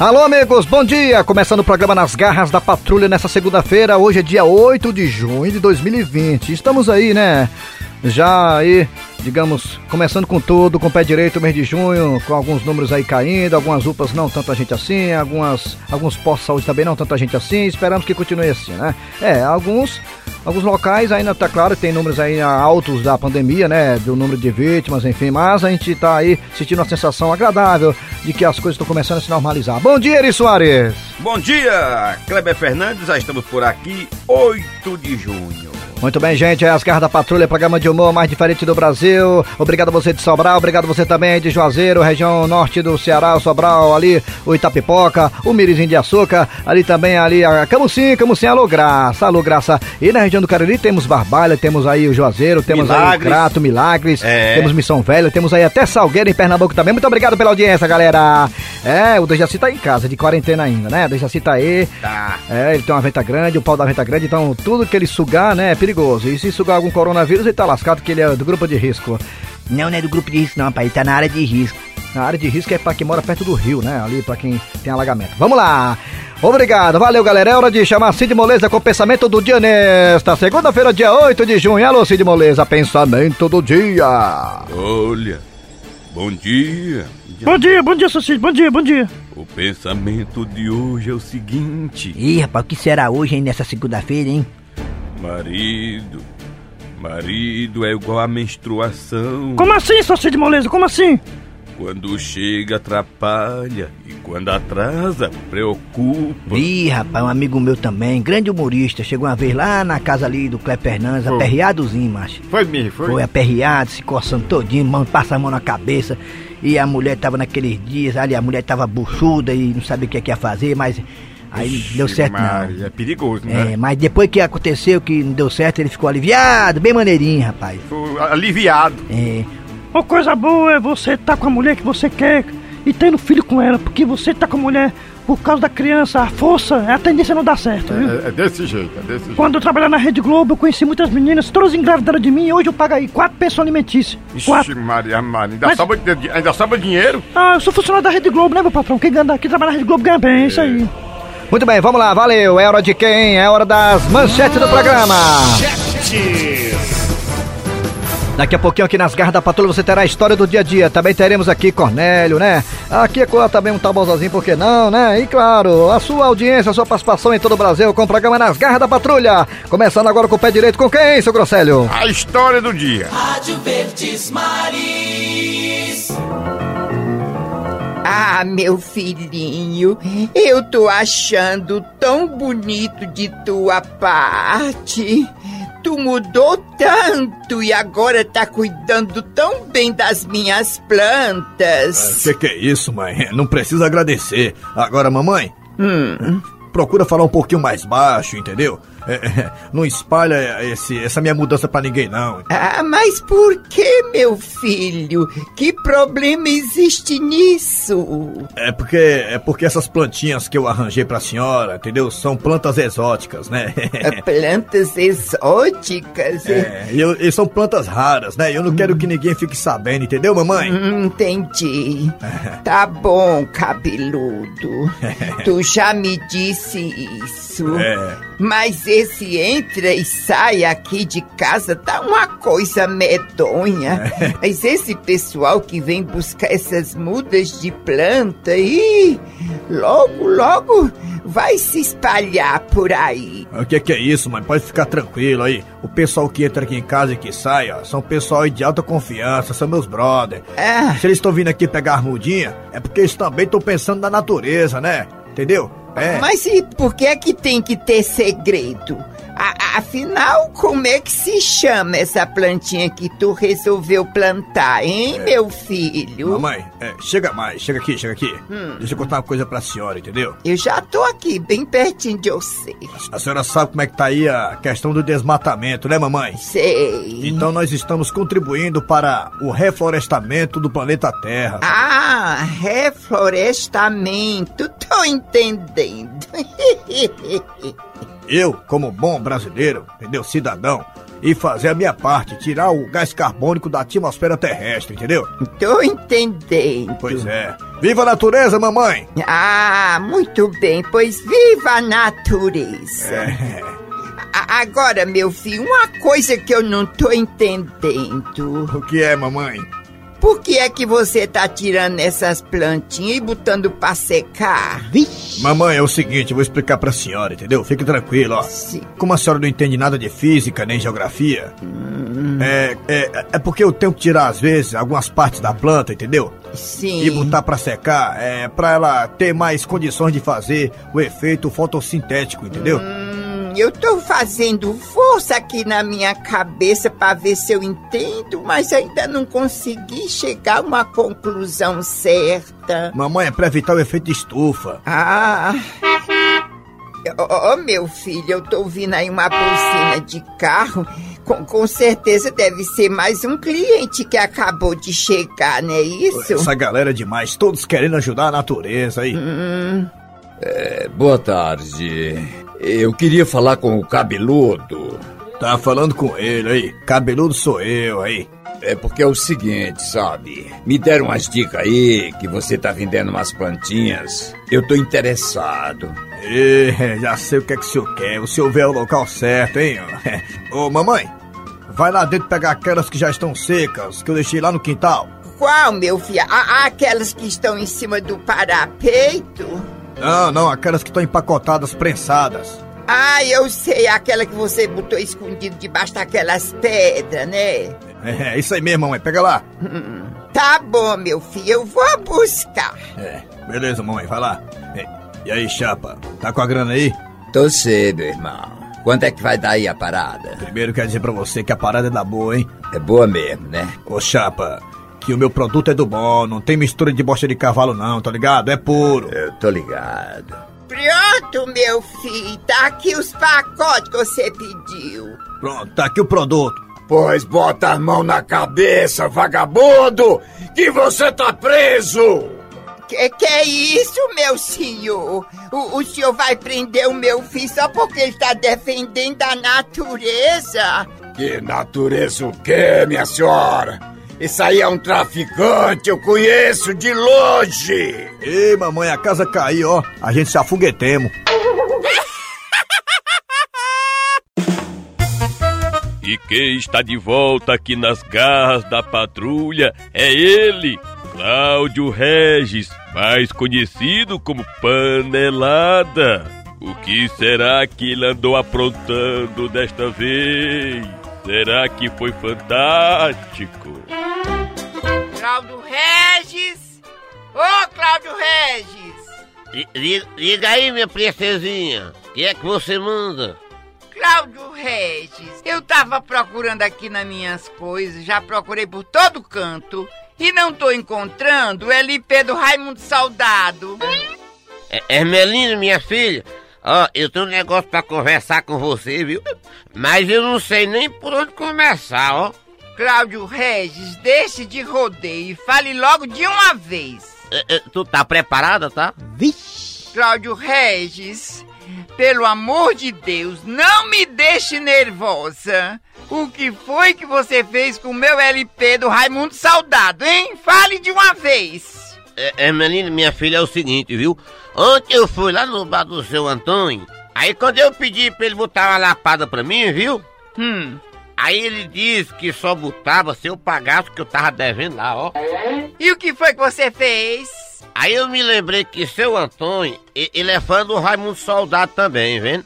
Alô, amigos, bom dia! Começando o programa Nas Garras da Patrulha nessa segunda-feira. Hoje é dia 8 de junho de 2020. Estamos aí, né? Já aí, digamos, começando com tudo, com o pé direito, mês de junho, com alguns números aí caindo, algumas UPAs não tanta gente assim, algumas, alguns postos de saúde também não tanta gente assim. Esperamos que continue assim, né? É, alguns Alguns locais ainda tá claro tem números aí altos da pandemia, né? Do número de vítimas, enfim, mas a gente tá aí sentindo uma sensação agradável de que as coisas estão começando a se normalizar. Bom dia, Eri Soares! Bom dia, Kleber Fernandes, já estamos por aqui, 8 de junho. Muito bem, gente. É as garras da patrulha, programa de humor mais diferente do Brasil. Obrigado a você de Sobral, obrigado a você também de Juazeiro, região norte do Ceará, Sobral, ali o Itapipoca, o Mirizinho de Açúcar, ali também ali a Camusim, Camusim, alô Graça, alô Graça. E na região do Cariri temos Barbalha, temos aí o Juazeiro, temos Milagres. aí o Crato, Milagres, é. temos Missão Velha, temos aí até Salgueiro em Pernambuco também. Muito obrigado pela audiência, galera. É, o Dejaci tá em casa, de quarentena ainda, né? O Dejaci tá aí. Tá. É, ele tem uma venta grande, o pau da venta grande, então tudo que ele sugar, né, é perigoso. E se sugar algum coronavírus, ele tá lascado, que ele é do grupo de risco. Não, não é do grupo de risco não, pai, ele tá na área de risco. Na área de risco é pra quem mora perto do rio, né? Ali pra quem tem alagamento. Vamos lá! Obrigado, valeu galera. É hora de chamar Cid Moleza com o pensamento do dia nesta segunda-feira, dia 8 de junho. Alô, Cid Moleza, pensamento do dia. Olha, bom dia. Bom dia, bom dia, Cid, bom dia, bom dia. O pensamento de hoje é o seguinte. Ih, rapaz, o que será hoje, hein, nessa segunda-feira, hein? Marido. Marido é igual a menstruação. Como assim, seu Cid Moleza? Como assim? Quando chega, atrapalha. E quando atrasa, preocupa. Ih, rapaz, um amigo meu também, grande humorista, chegou uma vez lá na casa ali do Cleber Fernandes, aperreadozinho, macho. Foi mesmo, foi? Foi aperreado, se coçando todinho, mão, passa a mão na cabeça. E a mulher tava naqueles dias, ali a mulher tava buchuda e não sabia o que, é que ia fazer, mas Aí Ixi, deu certo não. É perigoso, né? É, mas depois que aconteceu, que não deu certo, ele ficou aliviado, bem maneirinho, rapaz. Ficou aliviado. É. Uma coisa boa é você estar tá com a mulher que você quer e tendo filho com ela, porque você tá com a mulher por causa da criança, a força, a tendência não dá certo, viu? É, é desse jeito, é desse jeito. Quando eu trabalhava na Rede Globo, eu conheci muitas meninas, todas engravidaram de mim e hoje eu pago aí quatro pensões alimentícias. Ixi, quatro. Maria, Maria, ainda, Mas... sobra, ainda sobra dinheiro? Ah, eu sou funcionário da Rede Globo, né, meu patrão? Quem, ganha, quem trabalha na Rede Globo ganha bem, é isso aí. Muito bem, vamos lá, valeu. É hora de quem? É hora das manchetes do programa. Manchetes. Daqui a pouquinho aqui nas garras da patrulha você terá a história do dia a dia. Também teremos aqui Cornélio, né? Aqui é também um tabozazinho, por que não, né? E claro, a sua audiência, a sua participação em todo o Brasil com o programa Nas Garras da Patrulha. Começando agora com o pé direito com quem, seu Grosselho? A história do dia. Rádio Verdes Maris. Ah, meu filhinho, eu tô achando tão bonito de tua parte. Tu mudou tanto e agora tá cuidando tão bem das minhas plantas. Ah, que que é isso, mãe? Não precisa agradecer. Agora, mamãe. Hum. Procura falar um pouquinho mais baixo, entendeu? É, é, não espalha esse, essa minha mudança para ninguém, não. Ah, mas por que, meu filho? Que problema existe nisso? É porque é porque essas plantinhas que eu arranjei pra senhora, entendeu? São plantas exóticas, né? É, plantas exóticas? É, e, e são plantas raras, né? Eu não hum. quero que ninguém fique sabendo, entendeu, mamãe? Hum, entendi. tá bom, cabeludo. tu já me disse isso. É. Mas esse entra e sai aqui de casa tá uma coisa medonha. É. Mas esse pessoal que vem buscar essas mudas de planta e logo, logo vai se espalhar por aí. O que, que é isso, mãe? Pode ficar tranquilo aí. O pessoal que entra aqui em casa e que sai, ó, são pessoal de alta confiança, são meus brothers. É. Se eles estão vindo aqui pegar a mudinha, é porque eles também estão pensando na natureza, né? Entendeu? É. Mas e por que é que tem que ter segredo? A, afinal, como é que se chama essa plantinha que tu resolveu plantar, hein, é. meu filho? Mamãe, é, chega mais, chega aqui, chega aqui. Hum. Deixa eu contar uma coisa pra senhora, entendeu? Eu já tô aqui, bem pertinho de você. A senhora sabe como é que tá aí a questão do desmatamento, né, mamãe? Sei. Então nós estamos contribuindo para o reflorestamento do planeta Terra. Ah, reflorestamento, tô entendendo. Eu, como bom brasileiro, entendeu? Cidadão, e fazer a minha parte, tirar o gás carbônico da atmosfera terrestre, entendeu? Tô entendendo. Pois é. Viva a natureza, mamãe! Ah, muito bem, pois viva a natureza. É. A- Agora, meu filho, uma coisa que eu não tô entendendo. O que é, mamãe? Por que é que você tá tirando essas plantinhas e botando pra secar? Mamãe, é o seguinte, eu vou explicar pra senhora, entendeu? Fique tranquilo, ó. Sim. Como a senhora não entende nada de física nem geografia, é, é, é porque eu tenho que tirar, às vezes, algumas partes da planta, entendeu? Sim. E botar pra secar, é, pra ela ter mais condições de fazer o efeito fotossintético, entendeu? Hum, eu tô fazendo força aqui na minha cabeça pra ver se eu entendo, mas ainda não consegui chegar a uma conclusão certa. Mamãe, é pra evitar o efeito de estufa. Ah. Ô, ô, meu filho, eu tô ouvindo aí uma buzina de carro. Com, com certeza deve ser mais um cliente que acabou de chegar, não é isso? Essa galera é demais, todos querendo ajudar a natureza aí. Boa tarde. Eu queria falar com o cabeludo. Tá falando com ele aí. Cabeludo sou eu aí. É porque é o seguinte, sabe? Me deram umas dicas aí que você tá vendendo umas plantinhas. Eu tô interessado. É, já sei o que é que o senhor quer. O senhor vê o local certo, hein? Ô, mamãe, vai lá dentro pegar aquelas que já estão secas, que eu deixei lá no quintal. Qual, meu filho? Aquelas que estão em cima do parapeito? Não, não, aquelas que estão empacotadas, prensadas. Ah, eu sei, aquela que você botou escondido debaixo daquelas pedras, né? É, isso aí mesmo, mamãe, pega lá. Tá bom, meu filho, eu vou buscar. É, beleza, mamãe, vai lá. É, e aí, chapa, tá com a grana aí? Tô cedo, irmão. Quanto é que vai dar aí a parada? Primeiro quero dizer pra você que a parada é da boa, hein? É boa mesmo, né? Ô, chapa, que o meu produto é do bom, não tem mistura de bosta de cavalo não, tá ligado? É puro. Eu tô ligado. Pronto, meu filho, tá aqui os pacotes que você pediu. Pronto, tá aqui o produto. Pois bota a mão na cabeça, vagabundo! Que você tá preso! Que que é isso, meu senhor? O, o senhor vai prender o meu filho só porque ele tá defendendo a natureza? Que natureza o quê, minha senhora? Isso aí é um traficante, eu conheço de longe! Ei, mamãe, a casa caiu, ó. A gente se afoguetemos. E quem está de volta aqui nas garras da patrulha é ele, Cláudio Regis, mais conhecido como Panelada. O que será que ele andou aprontando desta vez? Será que foi fantástico? Cláudio Regis! Ô, Cláudio Regis! Liga aí, minha princesinha. O que é que você manda? Cláudio Regis, eu tava procurando aqui nas minhas coisas, já procurei por todo canto e não tô encontrando o LP do Raimundo Saudado. É, Hermelina, minha filha. Ó, eu tenho um negócio pra conversar com você, viu? Mas eu não sei nem por onde começar, ó. Cláudio Regis, deixe de rodeio e fale logo de uma vez. É, é, tu tá preparada, tá? Cláudio Regis, pelo amor de Deus, não me deixe nervosa. O que foi que você fez com o meu LP do Raimundo Saudado, hein? Fale de uma vez. É, Hermelina, minha filha, é o seguinte, viu? Ontem eu fui lá no bar do seu Antônio. Aí quando eu pedi pra ele botar uma lapada pra mim, viu? Hum. Aí ele disse que só botava se eu pagasse o que eu tava devendo lá, ó. E o que foi que você fez? Aí eu me lembrei que seu Antônio, ele é fã do Raimundo Soldado também, vendo?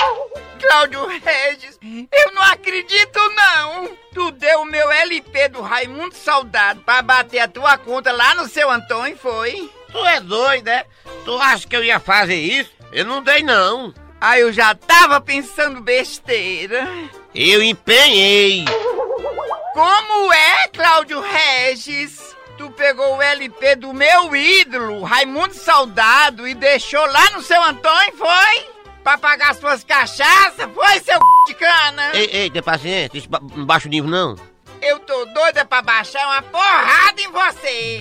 Cláudio Regis, eu não acredito não. Tu deu o meu LP do Raimundo Saudado pra bater a tua conta lá no seu Antônio, foi? Tu é doido, né? Tu acha que eu ia fazer isso? Eu não dei, não. Ah, eu já tava pensando besteira. Eu empenhei. Como é, Cláudio Regis? Tu pegou o LP do meu ídolo, Raimundo Saudado, e deixou lá no seu Antônio, foi? Pra pagar suas cachaças, foi, seu c... de cana? Ei, ei, tem paciência, isso não baixa o nível, não. Eu tô doida pra baixar uma porrada em você.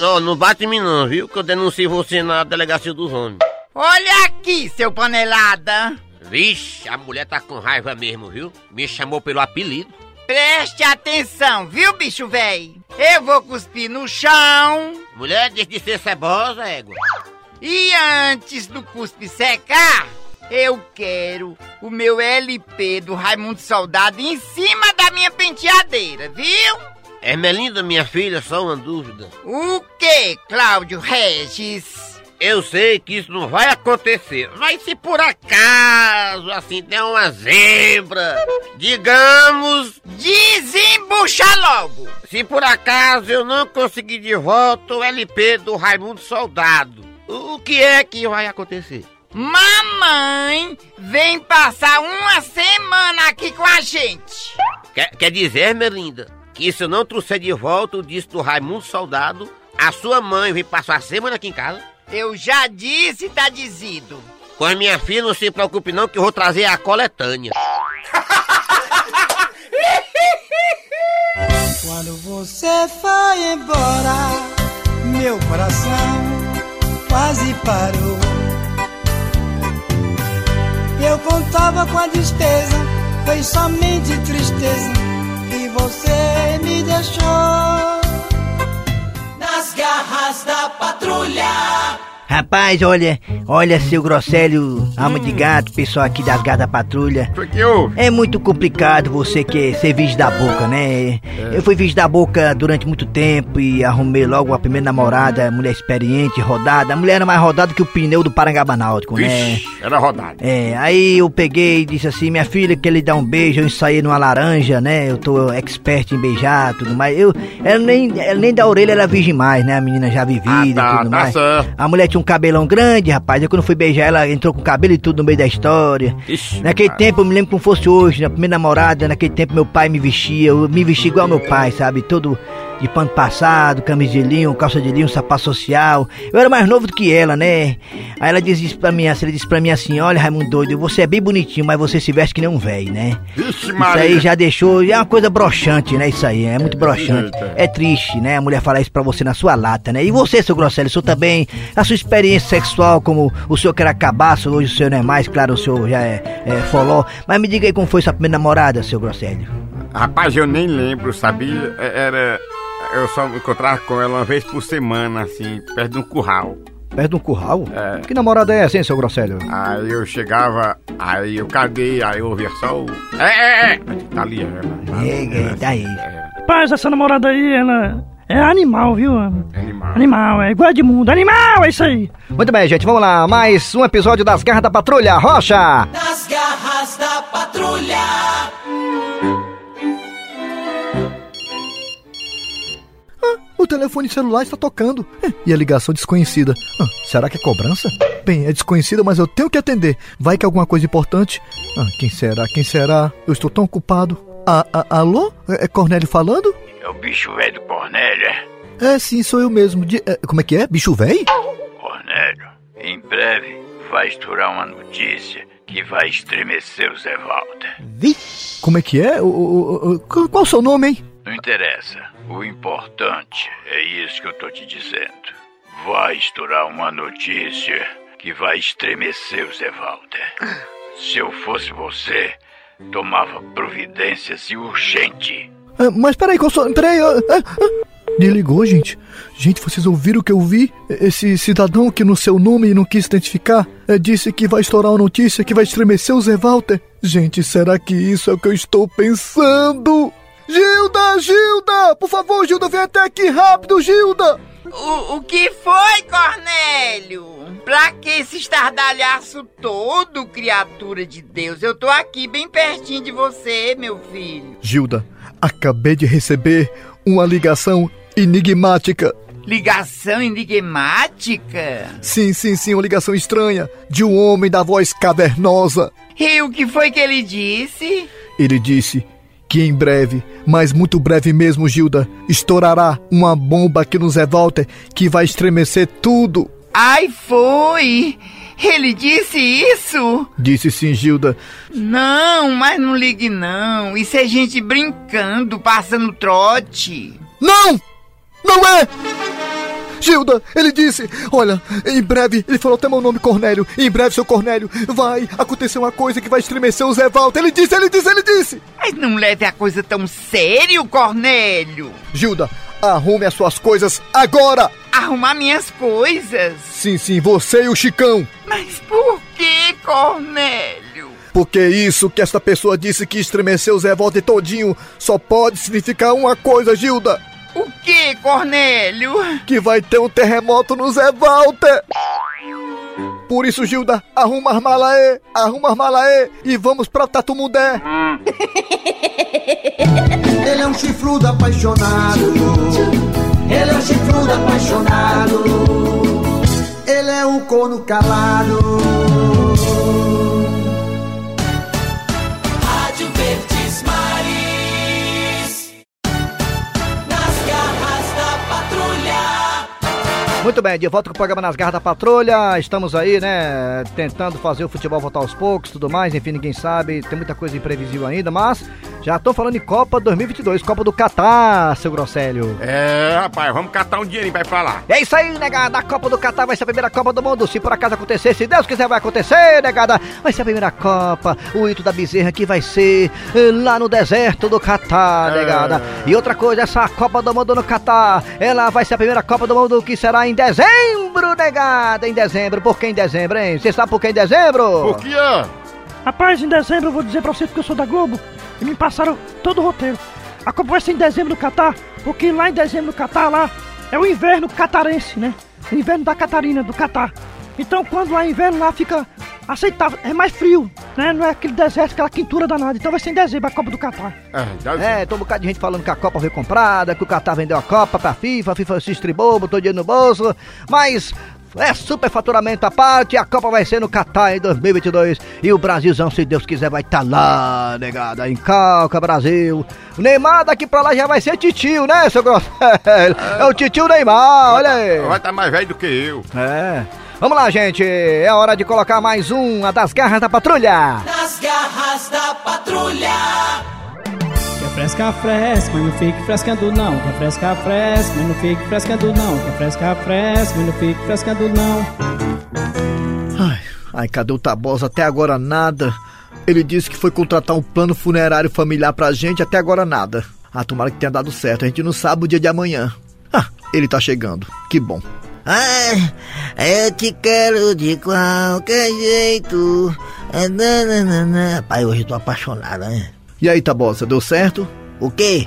Ó, não bate em mim, não, viu? Que eu denuncio você na delegacia dos homens. Olha aqui, seu panelada. Vixe, a mulher tá com raiva mesmo, viu? Me chamou pelo apelido. Preste atenção, viu, bicho véi? Eu vou cuspir no chão. Mulher, deixa de ser cebosa, égua. E antes do cuspe secar, eu quero o meu LP do Raimundo Soldado em cima da minha penteadeira, viu? Ermelinda, minha filha, só uma dúvida. O que, Cláudio Regis? Eu sei que isso não vai acontecer, mas se por acaso, assim, der uma zebra, digamos... Desembucha logo! Se por acaso eu não conseguir de volta o LP do Raimundo Soldado, o que é que vai acontecer? Mamãe vem passar uma semana aqui com a gente. Quer, quer dizer, Melinda, que se eu não trouxer de volta o disco do Raimundo Soldado, a sua mãe vem passar a semana aqui em casa? Eu já disse, tá dizido. Pois minha filha, não se preocupe não que eu vou trazer a coletânea. Quando você foi embora, meu coração quase parou. Eu contava com a despesa, foi somente tristeza e você me deixou. Nas garras da patrulha. Rapaz, olha, olha, seu Grosselho, alma de gato, pessoal aqui das Garras da Patrulha. Foi que houve? É muito complicado você que ser virgem da boca, né? Eu fui virgem da boca durante muito tempo e arrumei logo a primeira namorada, mulher experiente, rodada. A mulher era mais rodada que o pneu do Parangaba Náutico, né? Era rodado. É, aí eu peguei e disse assim, minha filha, que ele dá um beijo, eu ensaiei numa laranja, né? Eu tô expert em beijar, tudo mais. Eu, ela nem, ela nem da orelha era virgem mais, né? A menina já vivida, Ah, tá, tudo tá mais. certo. A mulher tinha um cabelão grande, rapaz. Aí quando eu fui beijar ela, entrou com cabelo e tudo no meio da história. Ixi, Naquele cara. tempo, eu me lembro como fosse hoje, na primeira namorada, naquele tempo meu pai me vestia, eu me vestia igual meu pai, sabe? Todo de pano passado, camisa de linho, calça de linho, sapato social. Eu era mais novo do que ela, né? Aí ela disse isso pra mim, assim, ela disse pra mim assim, olha Raimundo doido, você é bem bonitinho, mas você se veste que nem um velho, né? Vixe, Isso aí já deixou, é uma coisa broxante, né? Isso aí, é muito broxante. É triste, né? A mulher falar isso pra você na sua lata, né? E você, seu Grosselio, o senhor também, a sua experiência sexual, como o senhor quer cabaço, hoje o senhor não é mais, claro, o senhor já é, é foló. Mas me diga aí como foi sua primeira namorada, seu Grosselio. Rapaz, eu nem lembro, sabia? É- Era. Eu só me encontrava com ela uma vez por semana, assim, perto de um curral. Perto de um curral? É. Que namorada é essa, hein, seu Grosselio? Aí eu chegava, aí eu caguei, aí eu ouvia só o. É, é, é! Tá ali, é. É, é, tá aí. Rapaz, essa namorada aí, ela é animal, viu? Animal. Animal, é igual de mundo. Animal, é isso aí. Muito bem, gente, vamos lá. Mais um episódio das Garras da Patrulha. Rocha! Nas garras da patrulha. O telefone celular está tocando. É, E a ligação desconhecida. Ah, será que é cobrança? Bem, é desconhecida, mas eu tenho que atender. Vai que é alguma coisa importante. Ah, quem será? Quem será? Eu estou tão ocupado. Ah, ah, alô? É é Cornélio falando? É o bicho velho do Cornélio, é? É, sim, sou eu mesmo. De- é, como é que é? Bicho véi? Cornélio, em breve vai estourar uma notícia que vai estremecer o Zé Walter. Como é que é? O, o- o- qual qual o seu nome, hein? Não interessa. O importante é isso que eu tô te dizendo. Vai estourar uma notícia que vai estremecer o Zé Walter. Se eu fosse você, tomava providências urgente. Ah, mas peraí, qual sou... Peraí, ah, ah, ah. Desligou, gente. Gente, vocês ouviram o que eu vi? Esse cidadão que no seu nome não quis identificar eh, disse que vai estourar uma notícia que vai estremecer o Zé Walter. Gente, será que isso é o que eu estou pensando? Gilda, Gilda! Por favor, Gilda, vem até aqui rápido, Gilda! O, o que foi, Cornélio? Pra que esse estardalhaço todo, criatura de Deus? Eu tô aqui bem pertinho de você, meu filho. Gilda, acabei de receber uma ligação enigmática. Ligação enigmática? Sim, sim, sim, uma ligação estranha de um homem da voz cavernosa. E o que foi que ele disse? Ele disse que em breve, mas muito breve mesmo, Gilda, estourará uma bomba aqui no Zé Walter que vai estremecer tudo. Ai, foi! Ele disse isso? Disse sim, Gilda. Não, mas não ligue não. Isso é gente brincando, passando trote. Não! Não é! Gilda, ele disse, olha, em breve, ele falou até meu nome, Cornélio. Em breve, seu Cornélio, vai acontecer uma coisa que vai estremecer o Zé Walter. Ele disse, ele disse, ele disse. Mas não leve a coisa tão sério, Cornélio. Gilda, arrume as suas coisas agora. Arrumar minhas coisas? Sim, sim, você e o Chicão. Mas por que, Cornélio? Porque isso que esta pessoa disse que estremeceu o Zé Walter todinho só pode significar uma coisa, Gilda. Que, Cornélio? Que vai ter um terremoto no Zé Walter. Por isso, Gilda, arruma as malas aí, arruma as malas aí e vamos pra Tatumudé. Ele é um chifrudo apaixonado. Ele é um chifrudo apaixonado. Ele é um corno calado. Muito bem, de volta com o programa Nas Garras da Patrulha. Estamos aí, né, tentando fazer o futebol voltar aos poucos, tudo mais. Enfim, ninguém sabe, tem muita coisa imprevisível ainda, mas já tô falando em Copa 2022, Copa do Catar, seu Grossélio. É, rapaz, vamos catar um dinheirinho pra lá. É isso aí, negada. A Copa do Catar vai ser a primeira Copa do Mundo. Se por acaso acontecer, se Deus quiser, vai acontecer, negada. Vai ser a primeira Copa. O Ito da Bezerra que vai ser eh, lá no deserto do Catar, É. negada. E outra coisa, essa Copa do Mundo no Catar, ela vai ser a primeira Copa do Mundo que será em dezembro, negada. Em dezembro. Por que em dezembro, hein? Você sabe por que em dezembro? Por que é? Rapaz, em dezembro eu vou dizer pra você porque eu sou da Globo e me passaram todo o roteiro. A Copa vai ser em dezembro no Catar, porque lá em dezembro no Catar, lá é o inverno catarense, né? O inverno da Catarina, do Catar. Então quando lá é inverno, lá fica aceitável, é mais frio, né? Não é aquele deserto, aquela quentura danada. Então vai ser em dezembro a Copa do Catar. É, dá É, tem um bocado de gente falando que a Copa foi comprada, que o Qatar vendeu a Copa pra FIFA, a FIFA se estribou, botou dinheiro no bolso, mas é superfaturamento à parte, a Copa vai ser no Qatar em 2022 e o Brasilzão, se Deus quiser, vai estar lá, negada, em Calca, Brasil. O Neymar daqui pra lá já vai ser titio, né, seu Grosselho? É o titio Neymar, olha aí. Vai estar mais velho do que eu. É. Vamos lá, gente, é hora de colocar mais um, a das garras da patrulha. Nas garras da patrulha. Quer fresca, fresca, mas não fique frescando não. Quer fresca, fresca, mas não fique frescando não. Quer fresca, fresca, mas não fique frescando não. Ai, ai, cadê o Tabosa? Até agora nada. Ele disse que foi contratar um plano funerário familiar pra gente, até agora nada. Ah, tomara que tenha dado certo, a gente não sabe o dia de amanhã. Ah, ele tá chegando, que bom. Ai, eu te quero de qualquer jeito. Ah, nananana. Pai, hoje eu tô apaixonada, né? E aí, Tabosa, deu certo? O quê?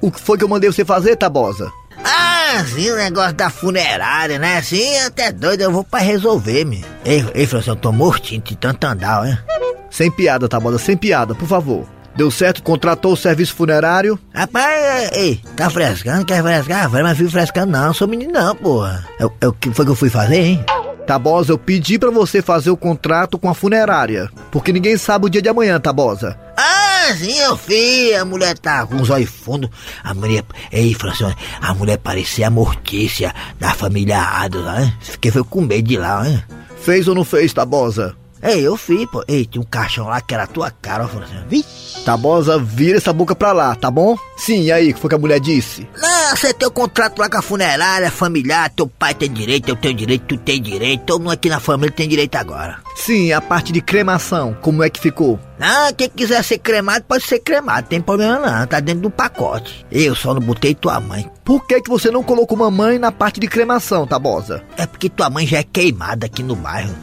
O que foi que eu mandei você fazer, Tabosa? Ah, sim, o negócio da funerária, né? Sim, até doido, eu vou pra resolver, me. Ei, ei, Francisco, eu tô mortinho de tanto andar, né? Sem piada, Tabosa, sem piada, por favor. Deu certo? Contratou o serviço funerário? Rapaz, ei, tá frescando? Quer frescar? Mas fico frescando não, sou menino não, porra. É, é o que foi que eu fui fazer, hein? Tabosa, eu pedi pra você fazer o contrato com a funerária. Porque ninguém sabe o dia de amanhã, Tabosa. Ah, sim, eu fiz. A mulher tá com os olhos fundos. A mulher. Ei, Francione, a mulher parecia a Mortícia da família Adams, né? Fiquei foi com medo de lá, né? Fez ou não fez, Tabosa? Ei, eu fiz, pô. Ei, tinha um caixão lá que era a tua cara, ó, Francione. Vixe. Tabosa, vira essa boca pra lá, tá bom? Sim, e aí, o que foi que a mulher disse? Não, você tem o contrato lá com a funerária, familiar, teu pai tem direito, eu tenho direito, tu tem direito, todo mundo aqui na família tem direito agora. Sim, a parte de cremação, como é que ficou? Ah, quem quiser ser cremado pode ser cremado, tem problema não, tá dentro do pacote. Eu só não botei tua mãe. Por que que você não colocou mamãe na parte de cremação, Tabosa? É porque tua mãe já é queimada aqui no bairro.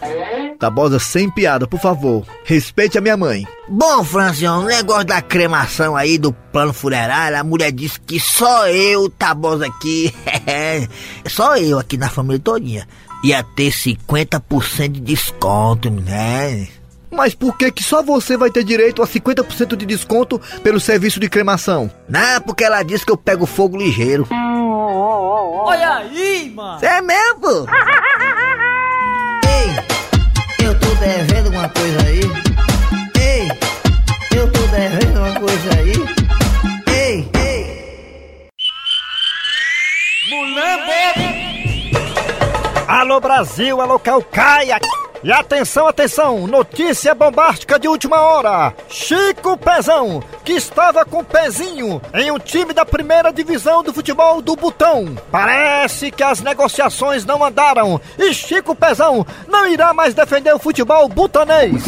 Tabosa, sem piada, por favor. Respeite a minha mãe. Bom, Francião, o negócio da cremação aí do plano funerário, a mulher disse que só eu, Tabosa aqui, só eu aqui na família todinha, ia ter 50% de desconto, né? Mas por que que só você vai ter direito a 50% de desconto pelo serviço de cremação? Não, porque ela disse que eu pego fogo ligeiro. Olha aí, mano. Cê é mesmo? Ei, devendo uma coisa aí. Ei, eu tô devendo uma coisa aí. Ei, ei. Alô Brasil, alô Calcaia. E atenção, atenção, notícia bombástica de última hora. Chico Pezão, que estava com pezinho em um time da primeira divisão do futebol do Butão. Parece que as negociações não andaram e Chico Pezão não irá mais defender o futebol butanês.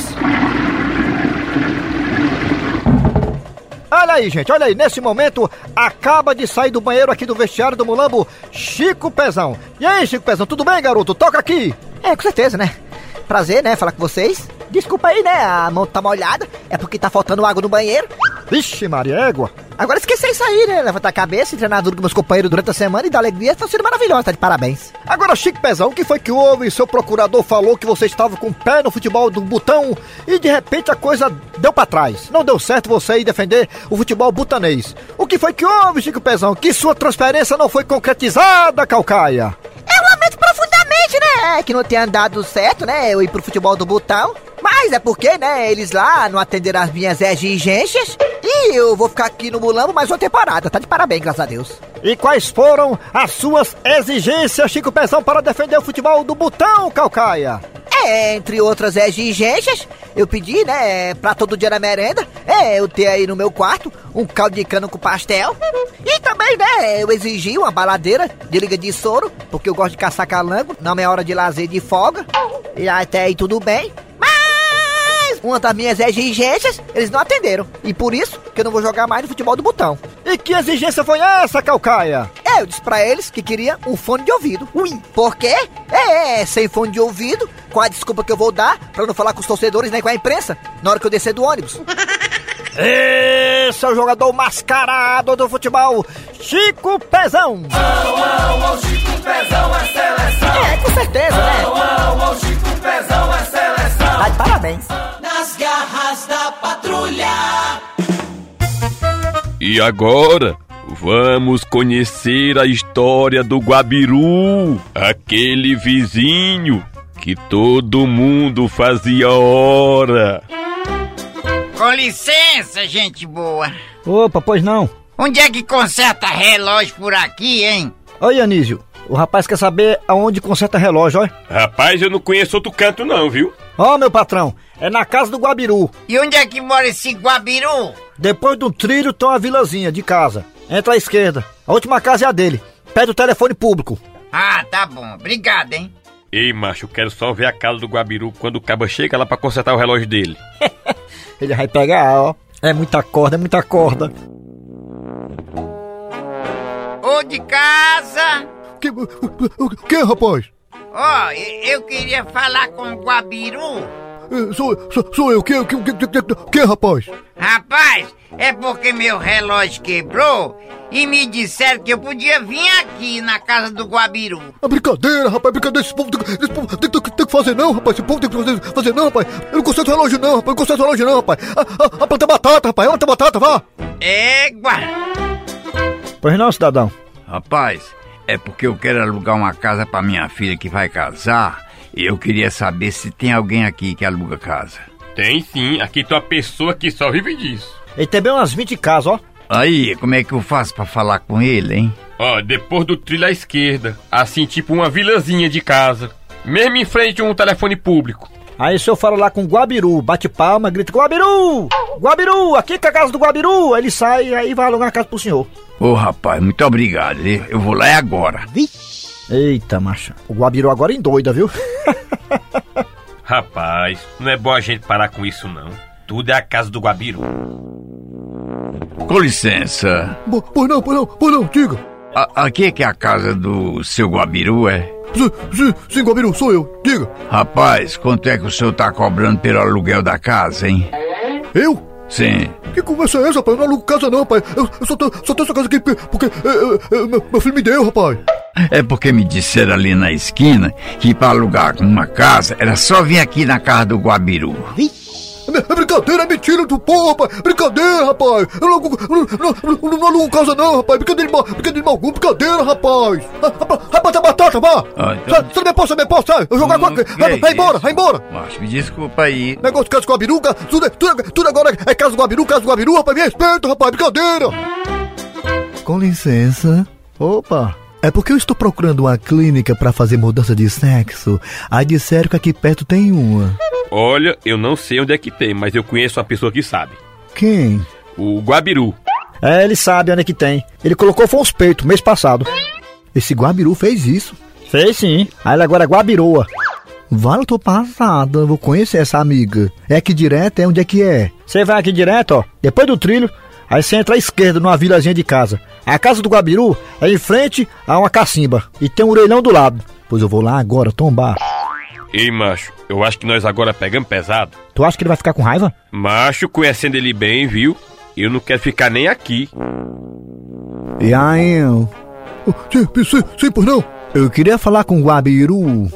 Olha aí, gente, olha aí, nesse momento acaba de sair do banheiro aqui do vestiário do Mulambo, Chico Pezão. E aí, Chico Pezão, tudo bem, garoto? Toca aqui! É, com certeza, né? Prazer, né, falar com vocês. Desculpa aí, né, a mão tá molhada, é porque tá faltando água no banheiro. Vixe, Maria Égua. Agora esqueci isso aí, né? Levantar a cabeça treinar duro com meus companheiros durante a semana e dar alegria tá sendo maravilhoso, tá de parabéns. Agora, Chico Pezão, o que foi que houve? Seu procurador falou que você estava com o pé no futebol do Butão e de repente a coisa deu pra trás. Não deu certo você ir defender o futebol butanês. O que foi que houve, Chico Pezão? Que sua transferência não foi concretizada, Calcaia? Né? Que não tenha dado certo, né? Eu ir pro futebol do Butão. Mas é porque, né, eles lá não atenderam as minhas exigências e eu vou ficar aqui no Mulambo mais uma temporada. Tá de parabéns, graças a Deus. E quais foram as suas exigências, Chico Pezão, para defender o futebol do Butão, Calcaia? É, entre outras exigências, eu pedi, né, pra todo dia na merenda, é, eu ter aí no meu quarto um caldo de cana com pastel. E também, né, eu exigi uma baladeira de liga de soro, porque eu gosto de caçar calango, na minha hora de lazer de folga. E até aí tudo bem. Mas uma das minhas exigências, eles não atenderam. E por isso que eu não vou jogar mais no futebol do botão. E que exigência foi essa, Calcaia? É, eu disse pra eles que queria um fone de ouvido. Ui, por quê? É, é, sem fone de ouvido, qual a desculpa que eu vou dar pra não falar com os torcedores nem com a imprensa na hora que eu descer do ônibus? Esse é o jogador mascarado do futebol, Chico Pezão. Au, au, Chico Pezão é seleção. É, com certeza, né? Au, au, Chico Pezão é seleção. Tá de parabéns. Nas garras da patrulha. E agora, vamos conhecer a história do Guabiru, aquele vizinho que todo mundo fazia hora. Com licença, gente boa. Opa, pois não. Onde é que conserta relógio por aqui, hein? Oi, Anísio. O rapaz quer saber aonde conserta relógio, ó. Rapaz, eu não conheço outro canto não, viu? Ó, meu patrão, é na casa do Guabiru. E onde é que mora esse Guabiru? Depois do trilho tem uma vilazinha de casa. Entra à esquerda. A última casa é a dele. Pede o telefone público. Ah, tá bom. Obrigado, hein? Ei, macho, eu quero só ver a cara do Guabiru quando o caba chega lá pra consertar o relógio dele. Ele vai pegar, ó. É muita corda, é muita corda. Ô, de casa! Que, o que, rapaz? Ó, e- eu queria falar com o Guabiru. Eh, Sou, sou, sou eu, que, que, que, que, que, rapaz? Rapaz, é porque meu relógio quebrou e me disseram que eu podia vir aqui na casa do Guabiru. É brincadeira, rapaz, brincadeira. Esse povo, tem, esse povo tem, tem- tem que fazer não, rapaz. Esse povo tem que fazer, fazer não, rapaz. Eu não conserto relógio não, rapaz. Eu não conserto relógio não, rapaz. A, a, a planta é batata, rapaz. A planta batata, vá. Égua! Pois não, cidadão. Rapaz, é porque eu quero alugar uma casa pra minha filha que vai casar. E eu queria saber se tem alguém aqui que aluga casa. Tem sim, aqui tem uma pessoa que só vive disso. Ele tem bem umas 20 casas, ó. Aí, como é que eu faço pra falar com ele, hein? Ó, depois do trilho à esquerda, assim tipo uma vilazinha de casa. Mesmo em frente a um telefone público. Aí o senhor fala lá com o Guabiru, bate palma, grita: Guabiru! Guabiru, aqui que é a casa do Guabiru! Aí ele sai aí vai alugar a casa pro senhor. Ô, rapaz, muito obrigado. Eu vou lá é agora. Eita, macha. O Guabiru agora endoida, viu? Rapaz, não é bom a gente parar com isso não. Tudo é a casa do Guabiru. Com licença. Pois não, pois não, pois não, diga. A- aqui é que é a casa do seu Guabiru, é? Sim, sim, sim, Guabiru, sou eu, diga. Rapaz, quanto é que o senhor tá cobrando pelo aluguel da casa, hein? Eu? Sim. Que conversa é essa, rapaz? Eu não alugo casa não, rapaz. Eu, eu só, tô, só tenho essa casa aqui porque, eh, eh, eh, meu, meu filho me deu, rapaz. É porque me disseram ali na esquina que para alugar uma casa era só vir aqui na casa do Guabiru. É, é brincadeira, é mentira do povo, rapaz. Brincadeira, rapaz. Eu não, não, não, não, não alugo casa não, rapaz. Brincadeira de mal, brincadeira de mal, brincadeira, rapaz. Ah, Rapaz, rapaz, tá batata, vá. Ah, então- Sai, sai da minha poça, minha poça, sai. Eu jogar com a... que Vai, é vai embora, vai embora. Mas me desculpa aí. Negócio de casa do Guabiru, ca- tudo, é- tudo, é- tudo agora é casa do Guabiru, casa do Guabiru, rapaz. Me respeita, rapaz, brincadeira. Com licença. Opa. É porque eu estou procurando uma clínica para fazer mudança de sexo. Aí disseram que aqui perto tem uma. Olha, eu não sei onde é que tem, mas eu conheço uma pessoa que sabe. Quem? O Guabiru. É, ele sabe onde é que tem. Ele colocou foi uns peitos mês passado. Esse Guabiru fez isso. Fez sim. Aí ele agora é Guabiroa. Vale, eu tô passada, vou conhecer essa amiga. É aqui direto? É onde é que é? Você vai aqui direto, ó, depois do trilho, aí você entra à esquerda numa vilazinha de casa. A casa do Guabiru é em frente a uma cacimba e tem um orelhão do lado. Pois eu vou lá agora tombar. Ei, macho, eu acho que nós agora pegamos pesado. Tu acha que ele vai ficar com raiva? Macho, conhecendo ele bem, viu? Eu não quero ficar nem aqui. E aí, eu... Sim, sim, sim, pois não? Eu queria falar com o Guabiru.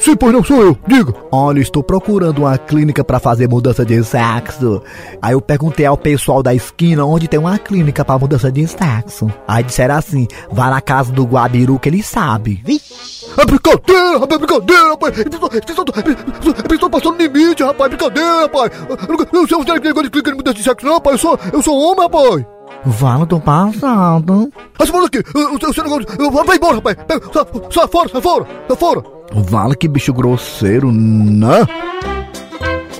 Sim, pois não, sou eu, diga. Olha, estou procurando uma clínica para fazer mudança de sexo. Aí eu perguntei ao pessoal da esquina onde tem uma clínica para mudança de sexo. Aí disseram assim: vá na casa do Guabiru que ele sabe. Vixe. É brincadeira, rapaz, é brincadeira, rapaz. Eles estão passando limite, rapaz, é brincadeira, rapaz. Eu não sei onde é negócio de clínica de mudança de sexo, não, rapaz. Eu sou, eu sou homem, rapaz. Vale, tô passado. Ah, você aqui, o seu negócio. Vai embora, rapaz. Sai, sai fora, sai fora, sai fora. Vale, que bicho grosseiro, né?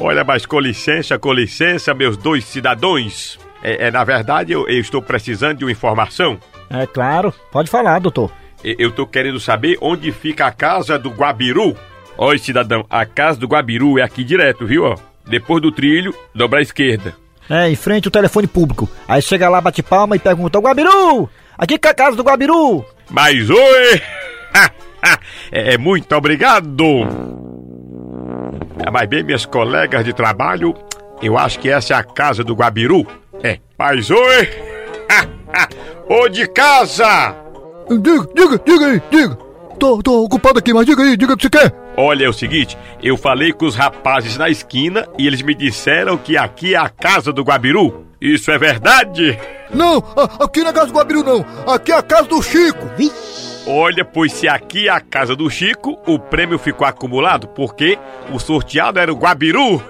Olha, mas com licença, com licença, meus dois cidadãos. É, é na verdade, eu, eu, estou precisando de uma informação. É claro, pode falar, doutor. Eu, eu tô querendo saber onde fica a casa do Guabiru. Oi, cidadão, a casa do Guabiru é aqui direto, viu? Ó? Depois do trilho, dobra à esquerda. É, em frente ao telefone público. Aí chega lá, bate palma e pergunta: Guabiru! Aqui que é a casa do Guabiru! Mas oi! é, muito obrigado! Mas bem, minhas colegas de trabalho, eu acho que essa é a casa do Guabiru. É, mas oi! Ô de casa! Diga, diga, diga aí, diga! Tô, tô ocupado aqui, mas diga aí, diga o que você quer! Olha, é o seguinte, eu falei com os rapazes na esquina e eles me disseram que aqui é a casa do Guabiru. Isso é verdade? Não, aqui não é a casa do Guabiru não, aqui é a casa do Chico. Olha, pois se aqui é a casa do Chico, o prêmio ficou acumulado porque o sorteado era o Guabiru.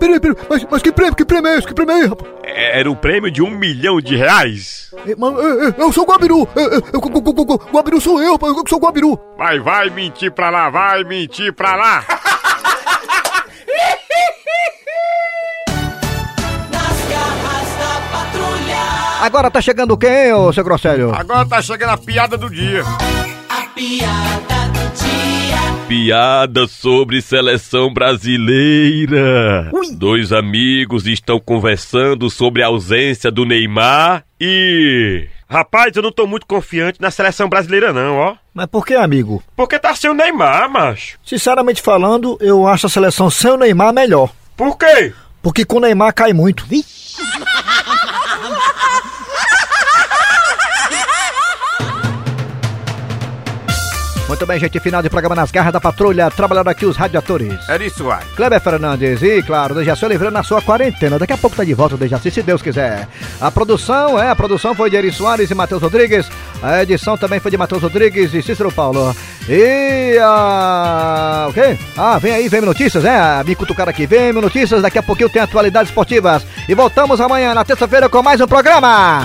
Peraí, peraí, mas, mas que prêmio, que prêmio é esse? Que prêmio é esse, rapaz? Era um prêmio de um milhão de reais. Mas, eu sou o Guabiru, o Guabiru sou eu, eu sou o Guabiru. Vai, vai mentir pra lá, vai mentir pra lá. Agora tá chegando quem, ô seu Grosselho? Agora tá chegando a piada do dia. A piada do dia. Piada sobre seleção brasileira. Ui. Dois amigos estão conversando sobre a ausência do Neymar e. Rapaz, eu não tô muito confiante na seleção brasileira, não, ó. Mas por que, amigo? Porque tá sem o Neymar, macho. Sinceramente falando, eu acho a seleção sem o Neymar melhor. Por quê? Porque com o Neymar cai muito. Muito bem, gente, final de programa nas garras da patrulha, trabalhando aqui os radiadores. Eri Soares. Kleber Fernandes e, claro, Dejaci Oliveira na sua quarentena. Daqui a pouco tá de volta o Dejaci, se Deus quiser. A produção, é, a produção foi de Eri Soares e Matheus Rodrigues. A edição também foi de Matheus Rodrigues e Cícero Paulo. E a... o quê? Ah, vem aí, vem notícias, é? Me cutucar aqui, vem notícias, daqui a pouquinho tem atualidades esportivas. E voltamos amanhã, na terça-feira, com mais um programa.